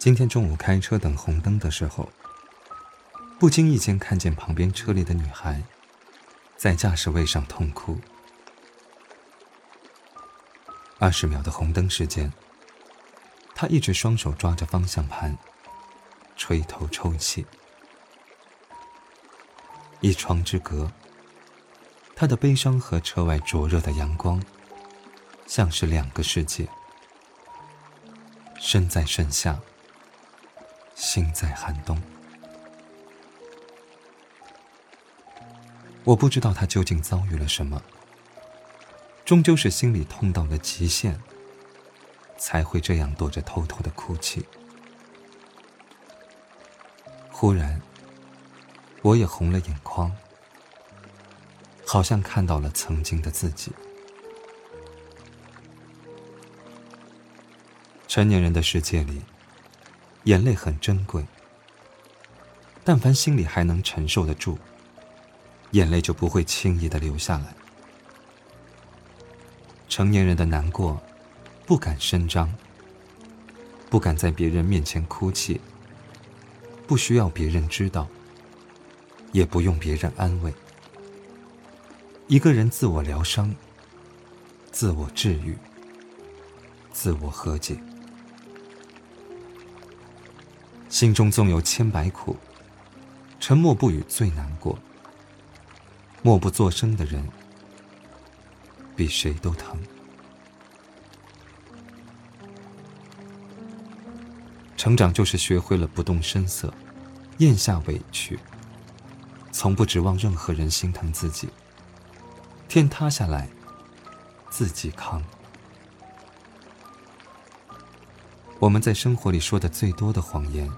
今天中午开车等红灯的时候，不经意间看见旁边车里的女孩在驾驶位上痛哭。二十秒的红灯时间，她一直双手抓着方向盘，垂头抽泣。一窗之隔，她的悲伤和车外灼热的阳光，像是两个世界。身在盛夏。心在寒冬，我不知道他究竟遭遇了什么。终究是心里痛到了极限，才会这样躲着偷偷的哭泣。忽然，我也红了眼眶，好像看到了曾经的自己。成年人的世界里。眼泪很珍贵，但凡心里还能承受得住，眼泪就不会轻易的流下来。成年人的难过，不敢声张，不敢在别人面前哭泣，不需要别人知道，也不用别人安慰，一个人自我疗伤，自我治愈，自我和解。心中纵有千百苦，沉默不语最难过。默不作声的人，比谁都疼。成长就是学会了不动声色，咽下委屈，从不指望任何人心疼自己。天塌下来，自己扛。我们在生活里说的最多的谎言，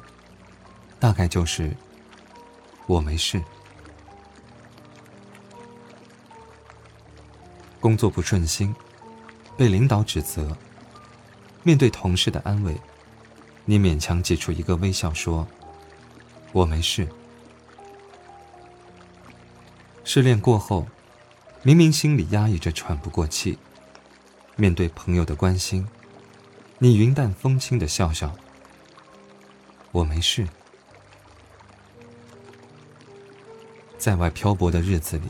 大概就是“我没事”。工作不顺心，被领导指责，面对同事的安慰，你勉强挤出一个微笑说：“我没事。”失恋过后，明明心里压抑着喘不过气，面对朋友的关心。你云淡风轻的笑笑，我没事。在外漂泊的日子里，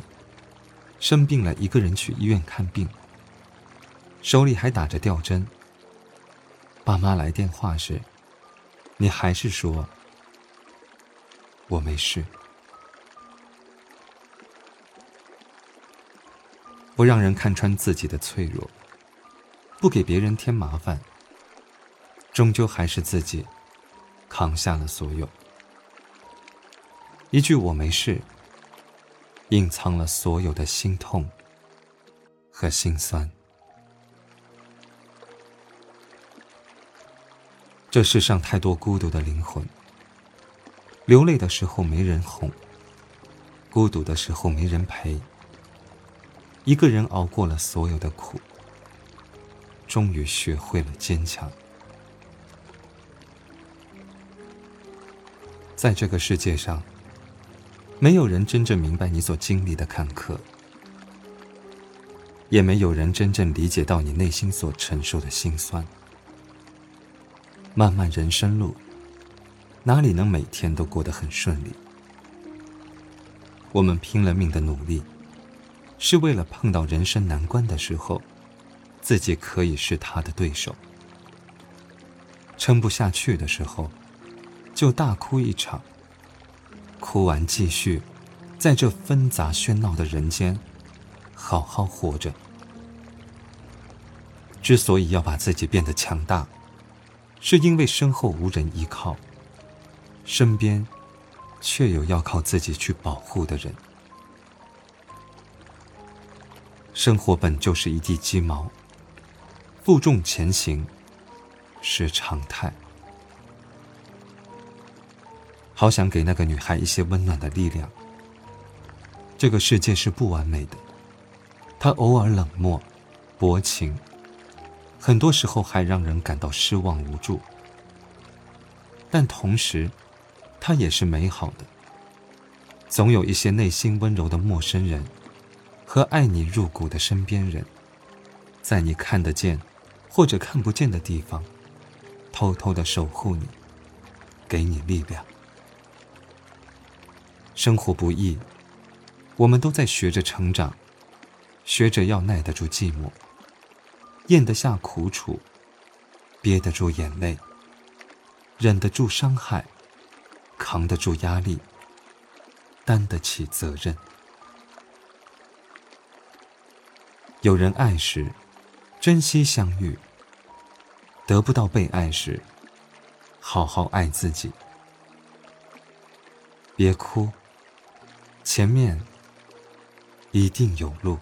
生病了一个人去医院看病，手里还打着吊针。爸妈来电话时，你还是说我没事，不让人看穿自己的脆弱，不给别人添麻烦。终究还是自己扛下了所有。一句“我没事”，隐藏了所有的心痛和心酸。这世上太多孤独的灵魂，流泪的时候没人哄，孤独的时候没人陪。一个人熬过了所有的苦，终于学会了坚强。在这个世界上，没有人真正明白你所经历的坎坷，也没有人真正理解到你内心所承受的辛酸。漫漫人生路，哪里能每天都过得很顺利？我们拼了命的努力，是为了碰到人生难关的时候，自己可以是他的对手。撑不下去的时候。就大哭一场，哭完继续，在这纷杂喧闹的人间，好好活着。之所以要把自己变得强大，是因为身后无人依靠，身边却有要靠自己去保护的人。生活本就是一地鸡毛，负重前行是常态。好想给那个女孩一些温暖的力量。这个世界是不完美的，她偶尔冷漠、薄情，很多时候还让人感到失望无助。但同时，她也是美好的。总有一些内心温柔的陌生人，和爱你入骨的身边人，在你看得见或者看不见的地方，偷偷的守护你。给你力量。生活不易，我们都在学着成长，学着要耐得住寂寞，咽得下苦楚，憋得住眼泪，忍得住伤害，扛得住压力，担得起责任。有人爱时，珍惜相遇；得不到被爱时，好好爱自己。别哭，前面一定有路。